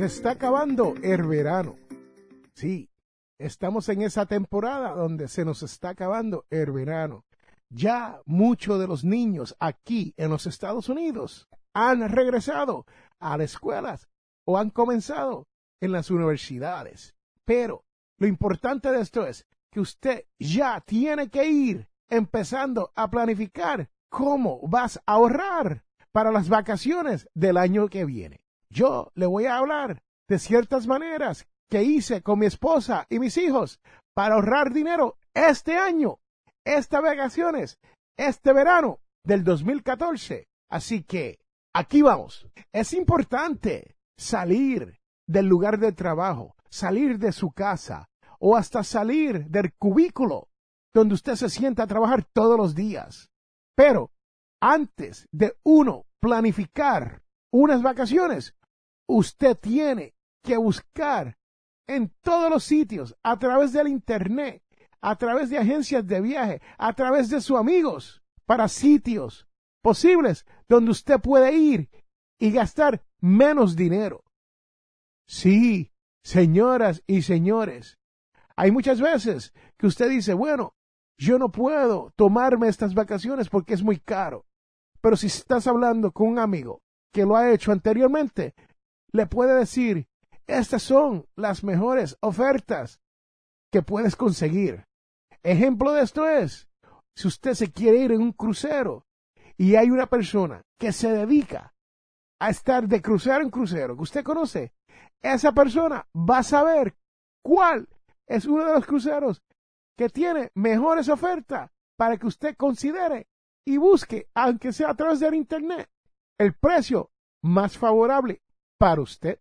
Se está acabando el verano. Sí, estamos en esa temporada donde se nos está acabando el verano. Ya muchos de los niños aquí en los Estados Unidos han regresado a las escuelas o han comenzado en las universidades. Pero lo importante de esto es que usted ya tiene que ir empezando a planificar cómo vas a ahorrar para las vacaciones del año que viene. Yo le voy a hablar de ciertas maneras que hice con mi esposa y mis hijos para ahorrar dinero este año, estas vacaciones, este verano del 2014. Así que aquí vamos. Es importante salir del lugar de trabajo, salir de su casa o hasta salir del cubículo donde usted se sienta a trabajar todos los días. Pero antes de uno planificar unas vacaciones, usted tiene que buscar en todos los sitios, a través del Internet, a través de agencias de viaje, a través de sus amigos, para sitios posibles donde usted puede ir y gastar menos dinero. Sí, señoras y señores, hay muchas veces que usted dice, bueno, yo no puedo tomarme estas vacaciones porque es muy caro. Pero si estás hablando con un amigo que lo ha hecho anteriormente, le puede decir, estas son las mejores ofertas que puedes conseguir. Ejemplo de esto es, si usted se quiere ir en un crucero y hay una persona que se dedica a estar de crucero en crucero, que usted conoce, esa persona va a saber cuál es uno de los cruceros que tiene mejores ofertas para que usted considere y busque, aunque sea a través del Internet, el precio más favorable para usted.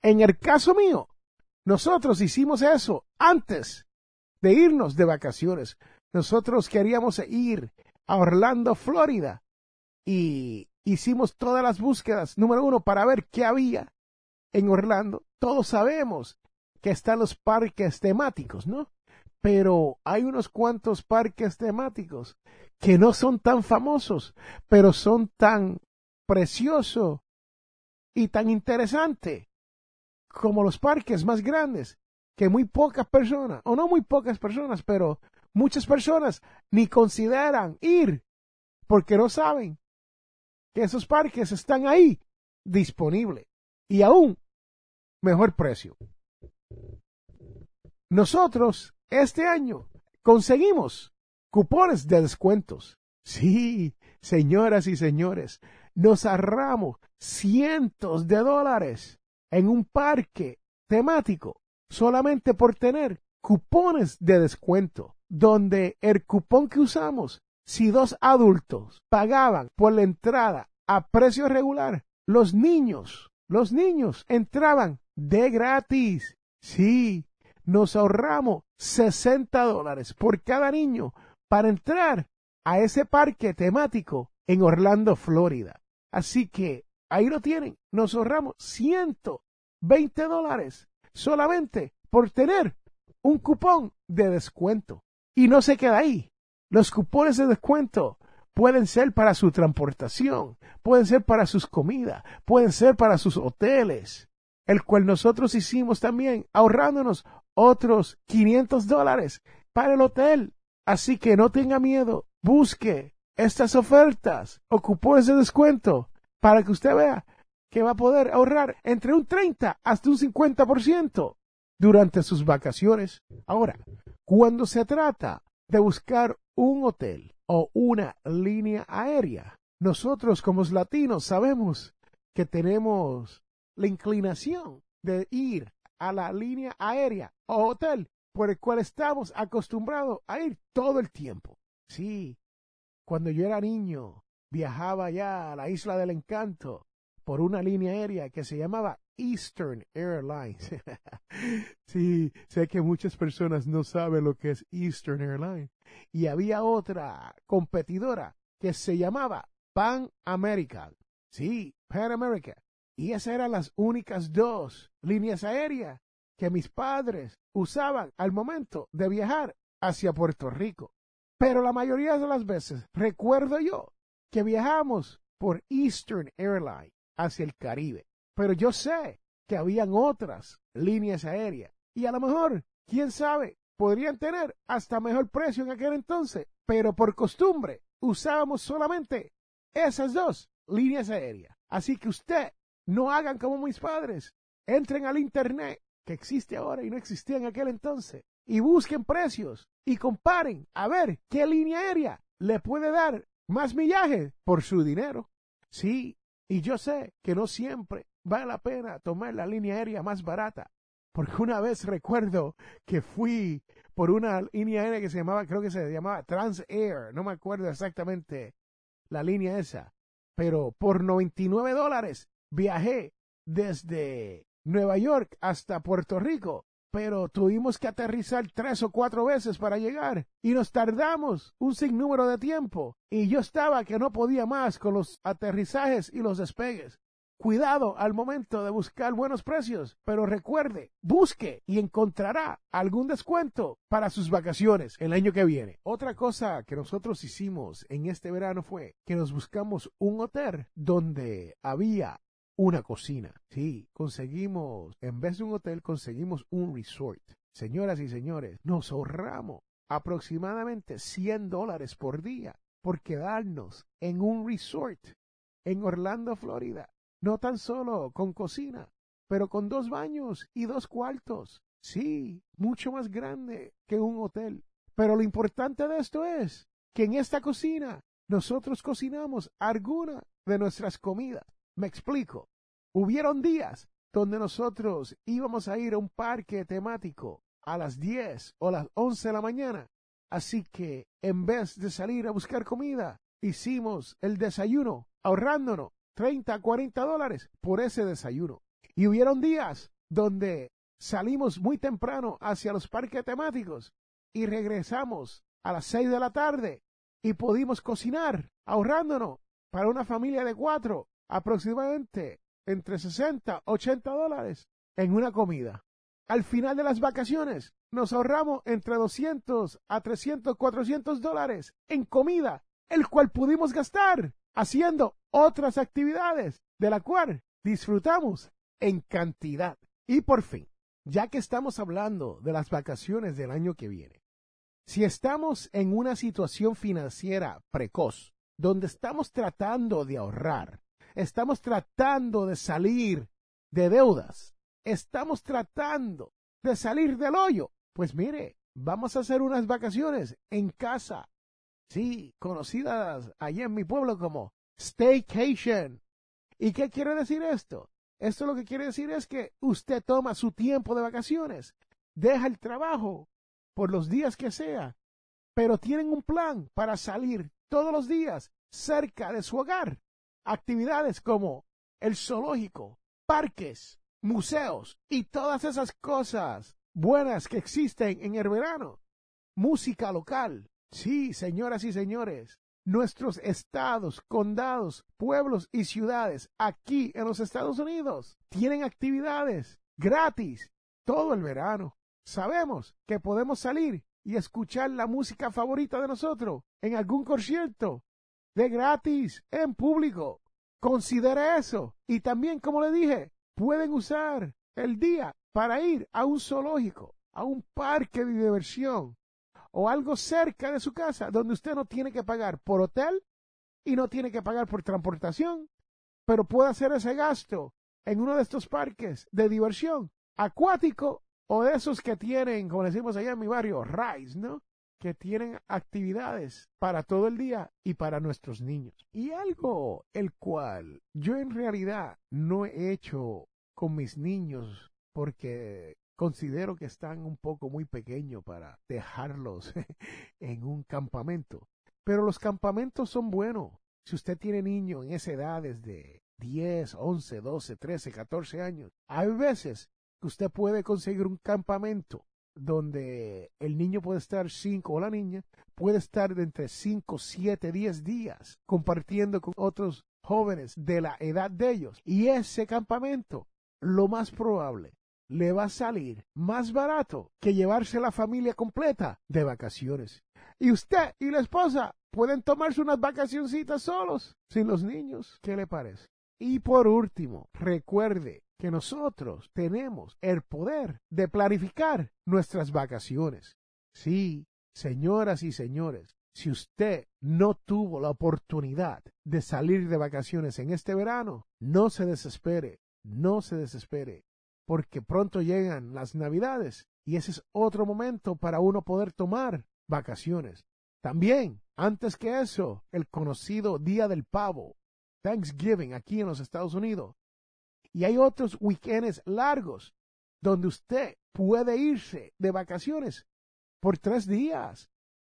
En el caso mío, nosotros hicimos eso antes de irnos de vacaciones. Nosotros queríamos ir a Orlando, Florida, y hicimos todas las búsquedas, número uno, para ver qué había en Orlando. Todos sabemos que están los parques temáticos, ¿no? Pero hay unos cuantos parques temáticos que no son tan famosos, pero son tan preciosos y tan interesantes como los parques más grandes que muy pocas personas, o no muy pocas personas, pero muchas personas ni consideran ir porque no saben que esos parques están ahí disponibles y aún mejor precio. Nosotros este año conseguimos cupones de descuentos. Sí, señoras y señores, nos ahorramos cientos de dólares en un parque temático solamente por tener cupones de descuento, donde el cupón que usamos, si dos adultos pagaban por la entrada a precio regular, los niños, los niños entraban de gratis. Sí, nos ahorramos 60 dólares por cada niño para entrar a ese parque temático en Orlando, Florida. Así que ahí lo tienen, nos ahorramos 120 dólares solamente por tener un cupón de descuento. Y no se queda ahí. Los cupones de descuento pueden ser para su transportación, pueden ser para sus comidas, pueden ser para sus hoteles, el cual nosotros hicimos también ahorrándonos otros 500 dólares para el hotel. Así que no tenga miedo, busque estas ofertas o cupones de descuento para que usted vea que va a poder ahorrar entre un 30 hasta un 50% durante sus vacaciones. Ahora, cuando se trata de buscar un hotel o una línea aérea, nosotros como latinos sabemos que tenemos la inclinación de ir a la línea aérea o hotel por el cual estamos acostumbrados a ir todo el tiempo. Sí, cuando yo era niño, viajaba ya a la isla del encanto por una línea aérea que se llamaba Eastern Airlines. sí, sé que muchas personas no saben lo que es Eastern Airlines. Y había otra competidora que se llamaba Pan American. Sí, Pan American. Y esas eran las únicas dos líneas aéreas que mis padres usaban al momento de viajar hacia Puerto Rico. Pero la mayoría de las veces recuerdo yo que viajamos por Eastern Airlines hacia el Caribe. Pero yo sé que habían otras líneas aéreas y a lo mejor, quién sabe, podrían tener hasta mejor precio en aquel entonces, pero por costumbre usábamos solamente esas dos líneas aéreas. Así que usted no hagan como mis padres, entren al Internet que existe ahora y no existía en aquel entonces y busquen precios y comparen a ver qué línea aérea le puede dar más millaje por su dinero. Sí, y yo sé que no siempre vale la pena tomar la línea aérea más barata, porque una vez recuerdo que fui por una línea aérea que se llamaba, creo que se llamaba Transair, no me acuerdo exactamente la línea esa, pero por 99 dólares viajé desde Nueva York hasta Puerto Rico pero tuvimos que aterrizar tres o cuatro veces para llegar y nos tardamos un sinnúmero de tiempo y yo estaba que no podía más con los aterrizajes y los despegues. Cuidado al momento de buscar buenos precios, pero recuerde, busque y encontrará algún descuento para sus vacaciones el año que viene. Otra cosa que nosotros hicimos en este verano fue que nos buscamos un hotel donde había una cocina. Sí, conseguimos, en vez de un hotel, conseguimos un resort. Señoras y señores, nos ahorramos aproximadamente 100 dólares por día por quedarnos en un resort en Orlando, Florida. No tan solo con cocina, pero con dos baños y dos cuartos. Sí, mucho más grande que un hotel. Pero lo importante de esto es que en esta cocina nosotros cocinamos alguna de nuestras comidas. Me explico. Hubieron días donde nosotros íbamos a ir a un parque temático a las 10 o las 11 de la mañana. Así que en vez de salir a buscar comida, hicimos el desayuno ahorrándonos 30 40 dólares por ese desayuno. Y hubieron días donde salimos muy temprano hacia los parques temáticos y regresamos a las 6 de la tarde y pudimos cocinar ahorrándonos para una familia de cuatro aproximadamente entre 60 80 dólares en una comida. Al final de las vacaciones nos ahorramos entre 200 a 300, 400 dólares en comida, el cual pudimos gastar haciendo otras actividades, de la cual disfrutamos en cantidad. Y por fin, ya que estamos hablando de las vacaciones del año que viene, si estamos en una situación financiera precoz, donde estamos tratando de ahorrar, Estamos tratando de salir de deudas. Estamos tratando de salir del hoyo. Pues mire, vamos a hacer unas vacaciones en casa. Sí, conocidas allí en mi pueblo como staycation. ¿Y qué quiere decir esto? Esto lo que quiere decir es que usted toma su tiempo de vacaciones, deja el trabajo por los días que sea, pero tienen un plan para salir todos los días cerca de su hogar actividades como el zoológico, parques, museos y todas esas cosas buenas que existen en el verano. Música local. Sí, señoras y señores, nuestros estados, condados, pueblos y ciudades aquí en los Estados Unidos tienen actividades gratis todo el verano. Sabemos que podemos salir y escuchar la música favorita de nosotros en algún concierto de gratis en público. Considere eso. Y también, como le dije, pueden usar el día para ir a un zoológico, a un parque de diversión o algo cerca de su casa donde usted no tiene que pagar por hotel y no tiene que pagar por transportación pero puede hacer ese gasto en uno de estos parques de diversión acuático o de esos que tienen, como decimos allá en mi barrio, rides, ¿no? Que tienen actividades para todo el día y para nuestros niños. Y algo el cual yo en realidad no he hecho con mis niños porque considero que están un poco muy pequeños para dejarlos en un campamento. Pero los campamentos son buenos. Si usted tiene niños en esa edad desde 10, 11, 12, 13, 14 años, hay veces que usted puede conseguir un campamento donde el niño puede estar 5 o la niña puede estar de entre 5, 7, 10 días compartiendo con otros jóvenes de la edad de ellos. Y ese campamento, lo más probable, le va a salir más barato que llevarse la familia completa de vacaciones. Y usted y la esposa pueden tomarse unas vacacioncitas solos, sin los niños. ¿Qué le parece? Y por último, recuerde que nosotros tenemos el poder de planificar nuestras vacaciones. Sí, señoras y señores, si usted no tuvo la oportunidad de salir de vacaciones en este verano, no se desespere, no se desespere, porque pronto llegan las navidades y ese es otro momento para uno poder tomar vacaciones. También, antes que eso, el conocido Día del Pavo, Thanksgiving aquí en los Estados Unidos. Y hay otros weekends largos donde usted puede irse de vacaciones por tres días.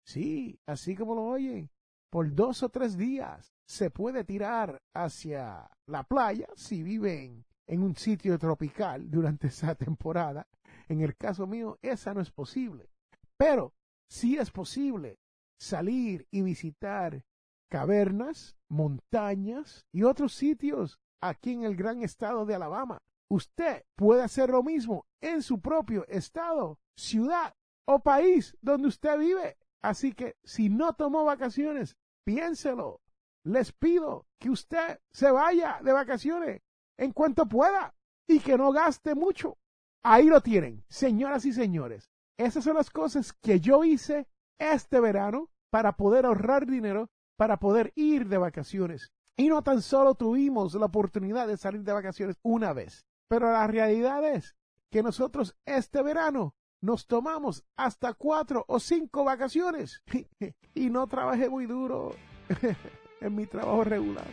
Sí, así como lo oyen, por dos o tres días se puede tirar hacia la playa si viven en un sitio tropical durante esa temporada. En el caso mío, esa no es posible. Pero sí es posible salir y visitar cavernas, montañas y otros sitios aquí en el gran estado de Alabama. Usted puede hacer lo mismo en su propio estado, ciudad o país donde usted vive. Así que si no tomó vacaciones, piénselo. Les pido que usted se vaya de vacaciones en cuanto pueda y que no gaste mucho. Ahí lo tienen, señoras y señores. Esas son las cosas que yo hice este verano para poder ahorrar dinero para poder ir de vacaciones. Y no tan solo tuvimos la oportunidad de salir de vacaciones una vez, pero la realidad es que nosotros este verano nos tomamos hasta cuatro o cinco vacaciones y no trabajé muy duro en mi trabajo regular.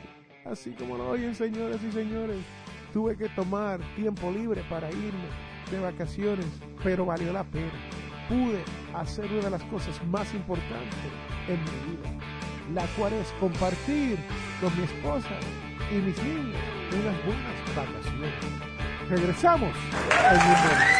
Así como lo oyen, señores y señores, tuve que tomar tiempo libre para irme de vacaciones, pero valió la pena. Pude hacer una de las cosas más importantes en mi vida la cual es compartir con mi esposa y mis niños unas buenas vacaciones. Regresamos en un momento.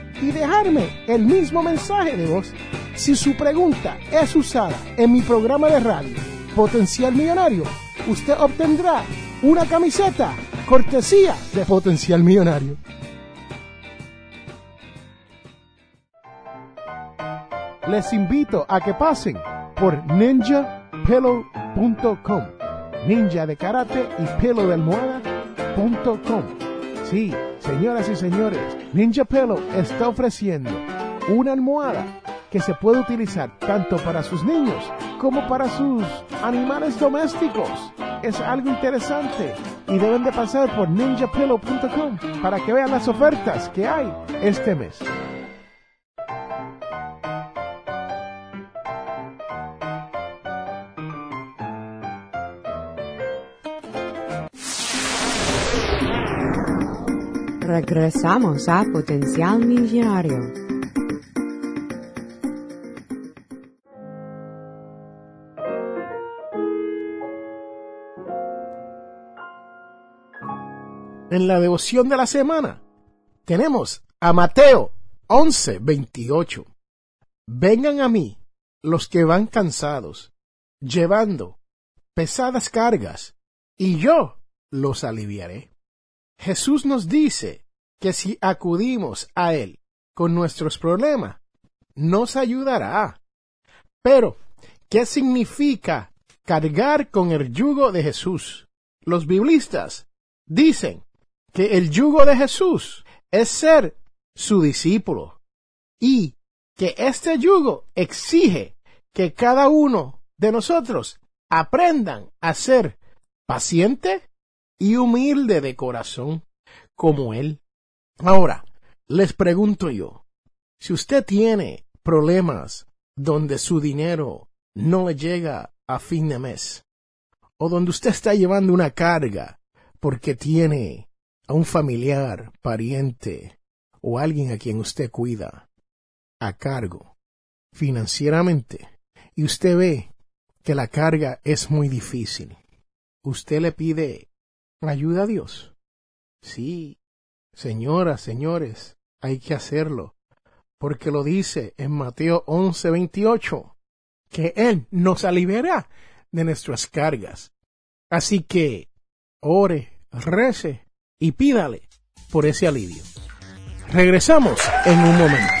y dejarme el mismo mensaje de voz. Si su pregunta es usada en mi programa de radio Potencial Millonario, usted obtendrá una camiseta cortesía de Potencial Millonario. Les invito a que pasen por ninjapillow.com. Ninja de karate y pelo de almohada.com. Sí, señoras y señores, Ninja Pillow está ofreciendo una almohada que se puede utilizar tanto para sus niños como para sus animales domésticos. Es algo interesante y deben de pasar por ninjapillow.com para que vean las ofertas que hay este mes. Regresamos a Potencial Millonario. En la devoción de la semana tenemos a Mateo 11, 28. Vengan a mí los que van cansados, llevando pesadas cargas, y yo los aliviaré. Jesús nos dice que si acudimos a Él con nuestros problemas, nos ayudará. Pero, ¿qué significa cargar con el yugo de Jesús? Los biblistas dicen que el yugo de Jesús es ser su discípulo y que este yugo exige que cada uno de nosotros aprendan a ser paciente y humilde de corazón como Él. Ahora, les pregunto yo, si usted tiene problemas donde su dinero no le llega a fin de mes, o donde usted está llevando una carga porque tiene a un familiar, pariente o alguien a quien usted cuida a cargo financieramente y usted ve que la carga es muy difícil, usted le pide ayuda a Dios. Sí, señoras, señores, hay que hacerlo, porque lo dice en Mateo 11:28, que Él nos aliviará de nuestras cargas. Así que ore, rece y pídale por ese alivio. Regresamos en un momento.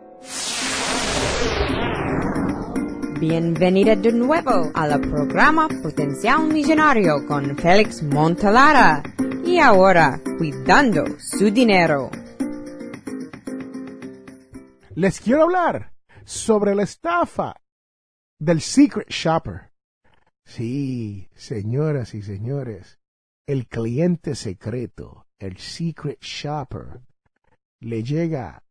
Bienvenida de nuevo al programa Potencial Millonario con Félix Montalara. Y ahora, cuidando su dinero. Les quiero hablar sobre la estafa del Secret Shopper. Sí, señoras y señores, el cliente secreto, el Secret Shopper, le llega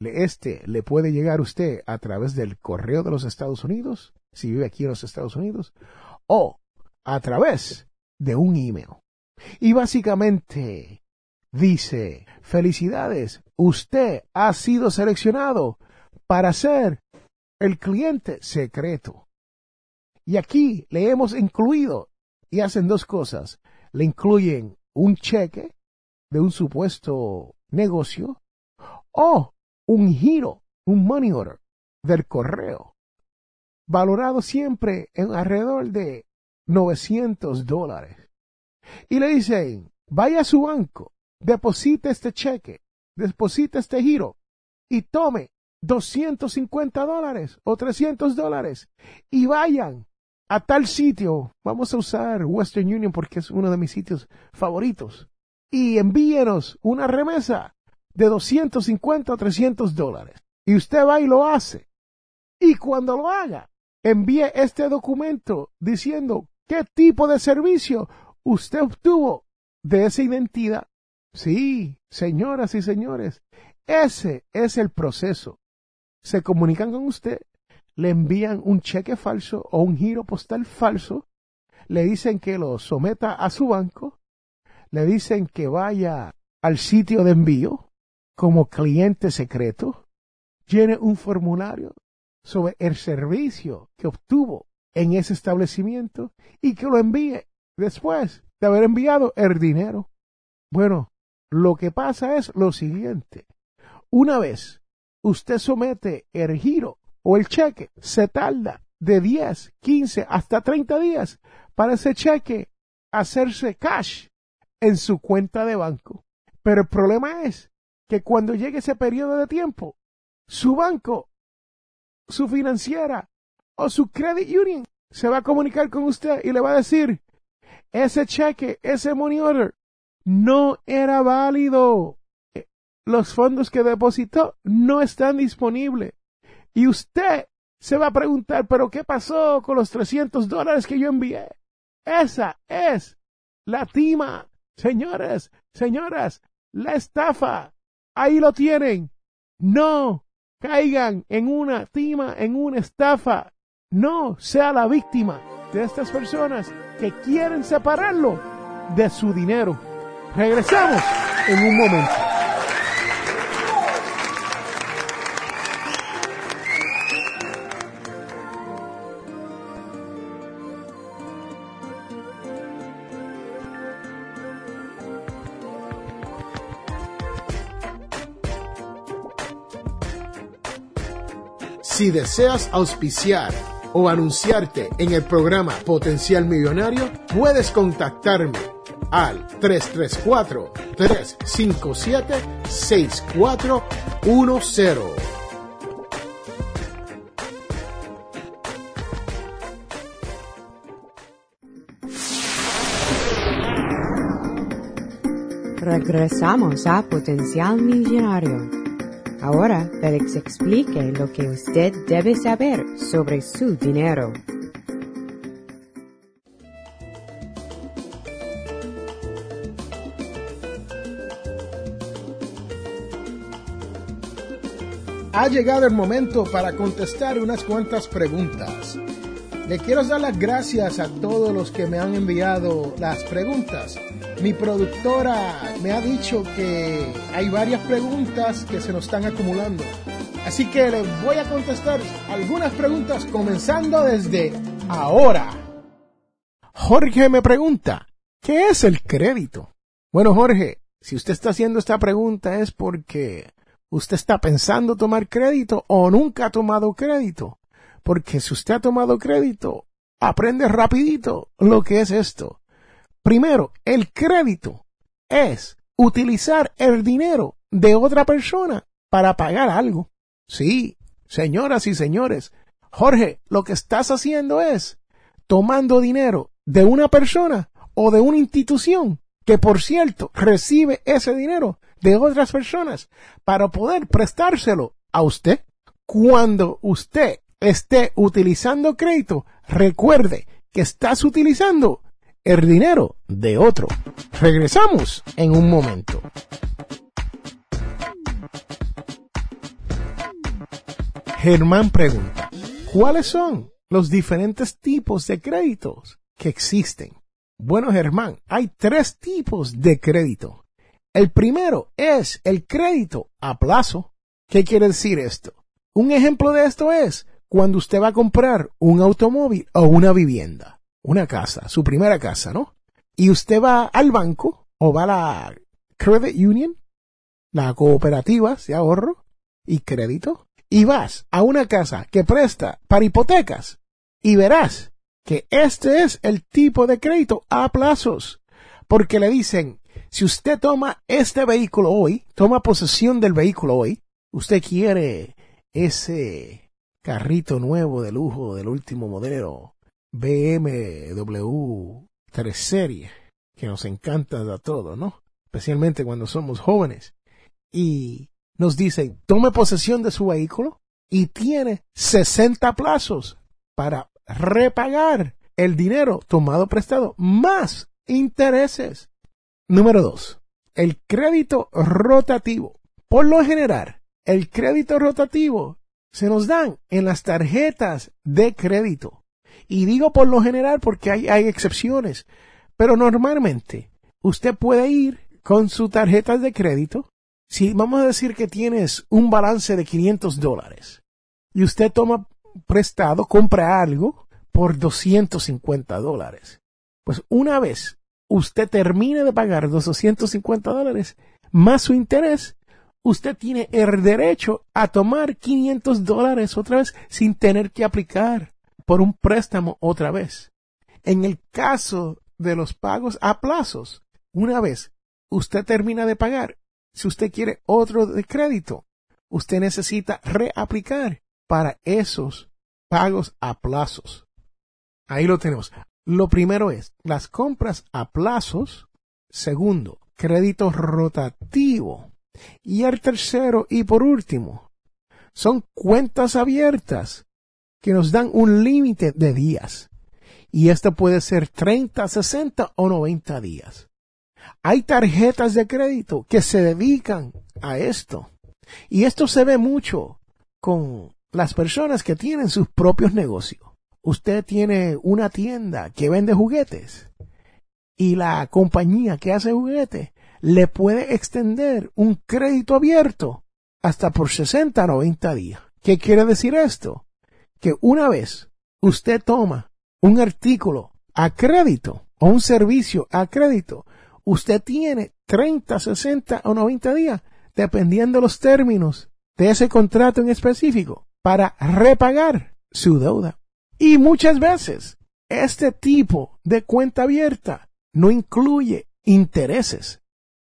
este le puede llegar a usted a través del correo de los Estados Unidos, si vive aquí en los Estados Unidos, o a través de un email. Y básicamente dice, felicidades, usted ha sido seleccionado para ser el cliente secreto. Y aquí le hemos incluido, y hacen dos cosas, le incluyen un cheque de un supuesto negocio o un giro, un money order del correo, valorado siempre en alrededor de 900 dólares. Y le dicen, vaya a su banco, deposite este cheque, deposite este giro y tome 250 dólares o 300 dólares y vayan a tal sitio. Vamos a usar Western Union porque es uno de mis sitios favoritos. Y envíenos una remesa de 250 o 300 dólares. Y usted va y lo hace. Y cuando lo haga, envíe este documento diciendo qué tipo de servicio usted obtuvo de esa identidad. Sí, señoras y señores, ese es el proceso. Se comunican con usted, le envían un cheque falso o un giro postal falso, le dicen que lo someta a su banco, le dicen que vaya al sitio de envío, como cliente secreto, llene un formulario sobre el servicio que obtuvo en ese establecimiento y que lo envíe después de haber enviado el dinero. Bueno, lo que pasa es lo siguiente. Una vez usted somete el giro o el cheque, se tarda de 10, 15, hasta 30 días para ese cheque hacerse cash en su cuenta de banco. Pero el problema es que cuando llegue ese periodo de tiempo, su banco, su financiera o su credit union se va a comunicar con usted y le va a decir, ese cheque, ese money order, no era válido. Los fondos que depositó no están disponibles. Y usted se va a preguntar, pero ¿qué pasó con los 300 dólares que yo envié? Esa es la tima, señores, señoras, la estafa. Ahí lo tienen. No caigan en una tima, en una estafa. No sea la víctima de estas personas que quieren separarlo de su dinero. Regresamos en un momento. Si deseas auspiciar o anunciarte en el programa Potencial Millonario, puedes contactarme al 334-357-6410. Regresamos a Potencial Millonario. Ahora Félix explique lo que usted debe saber sobre su dinero. Ha llegado el momento para contestar unas cuantas preguntas. Le quiero dar las gracias a todos los que me han enviado las preguntas. Mi productora me ha dicho que hay varias preguntas que se nos están acumulando. Así que les voy a contestar algunas preguntas comenzando desde ahora. Jorge me pregunta, ¿qué es el crédito? Bueno, Jorge, si usted está haciendo esta pregunta es porque usted está pensando tomar crédito o nunca ha tomado crédito. Porque si usted ha tomado crédito, aprende rapidito lo que es esto. Primero, el crédito es utilizar el dinero de otra persona para pagar algo. Sí, señoras y señores, Jorge, lo que estás haciendo es tomando dinero de una persona o de una institución que, por cierto, recibe ese dinero de otras personas para poder prestárselo a usted. Cuando usted esté utilizando crédito, recuerde que estás utilizando el dinero de otro. Regresamos en un momento. Germán pregunta, ¿cuáles son los diferentes tipos de créditos que existen? Bueno, Germán, hay tres tipos de crédito. El primero es el crédito a plazo. ¿Qué quiere decir esto? Un ejemplo de esto es cuando usted va a comprar un automóvil o una vivienda, una casa, su primera casa, ¿no? Y usted va al banco o va a la Credit Union, la cooperativa de ahorro y crédito, y vas a una casa que presta para hipotecas y verás que este es el tipo de crédito a plazos, porque le dicen, si usted toma este vehículo hoy, toma posesión del vehículo hoy, usted quiere ese carrito nuevo de lujo del último modelo BMW 3 Serie, que nos encanta a todos, ¿no? Especialmente cuando somos jóvenes. Y nos dice, tome posesión de su vehículo y tiene 60 plazos para repagar el dinero tomado prestado más intereses. Número 2. El crédito rotativo. Por lo general, el crédito rotativo se nos dan en las tarjetas de crédito. Y digo por lo general porque hay, hay excepciones, pero normalmente usted puede ir con su tarjeta de crédito. Si vamos a decir que tienes un balance de 500 dólares y usted toma prestado, compra algo por 250 dólares. Pues una vez usted termine de pagar los 250 dólares más su interés, usted tiene el derecho a tomar 500 dólares otra vez sin tener que aplicar por un préstamo otra vez. En el caso de los pagos a plazos, una vez usted termina de pagar, si usted quiere otro de crédito, usted necesita reaplicar para esos pagos a plazos. Ahí lo tenemos. Lo primero es las compras a plazos. Segundo, crédito rotativo. Y el tercero y por último, son cuentas abiertas que nos dan un límite de días. Y esto puede ser 30, 60 o 90 días. Hay tarjetas de crédito que se dedican a esto. Y esto se ve mucho con las personas que tienen sus propios negocios. Usted tiene una tienda que vende juguetes y la compañía que hace juguetes le puede extender un crédito abierto hasta por 60 a 90 días. ¿Qué quiere decir esto? Que una vez usted toma un artículo a crédito o un servicio a crédito, usted tiene 30, 60 o 90 días, dependiendo los términos de ese contrato en específico, para repagar su deuda. Y muchas veces este tipo de cuenta abierta no incluye intereses.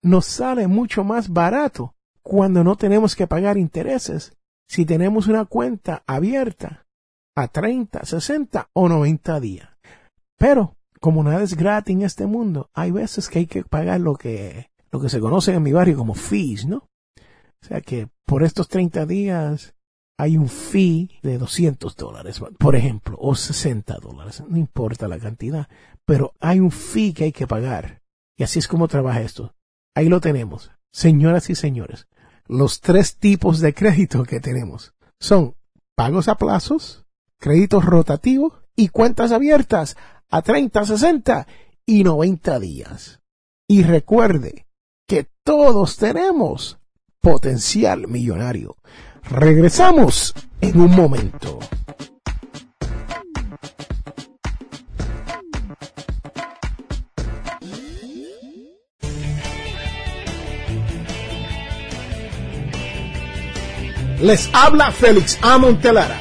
Nos sale mucho más barato cuando no tenemos que pagar intereses si tenemos una cuenta abierta a 30, 60 o 90 días. Pero como nada es gratis en este mundo, hay veces que hay que pagar lo que, lo que se conoce en mi barrio como fees, ¿no? O sea que por estos 30 días hay un fee de 200 dólares, por ejemplo, o 60 dólares, no importa la cantidad, pero hay un fee que hay que pagar. Y así es como trabaja esto. Ahí lo tenemos. Señoras y señores, los tres tipos de crédito que tenemos son pagos a plazos, créditos rotativos y cuentas abiertas a 30, 60 y 90 días. Y recuerde que todos tenemos potencial millonario. Regresamos en un momento. Les habla Félix A. Montelara,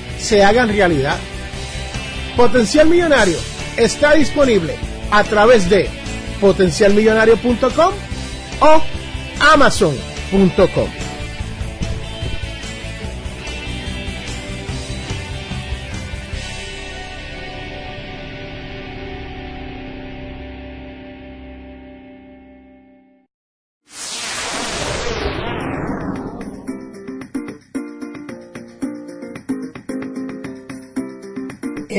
se hagan realidad. Potencial Millonario está disponible a través de potencialmillonario.com o amazon.com.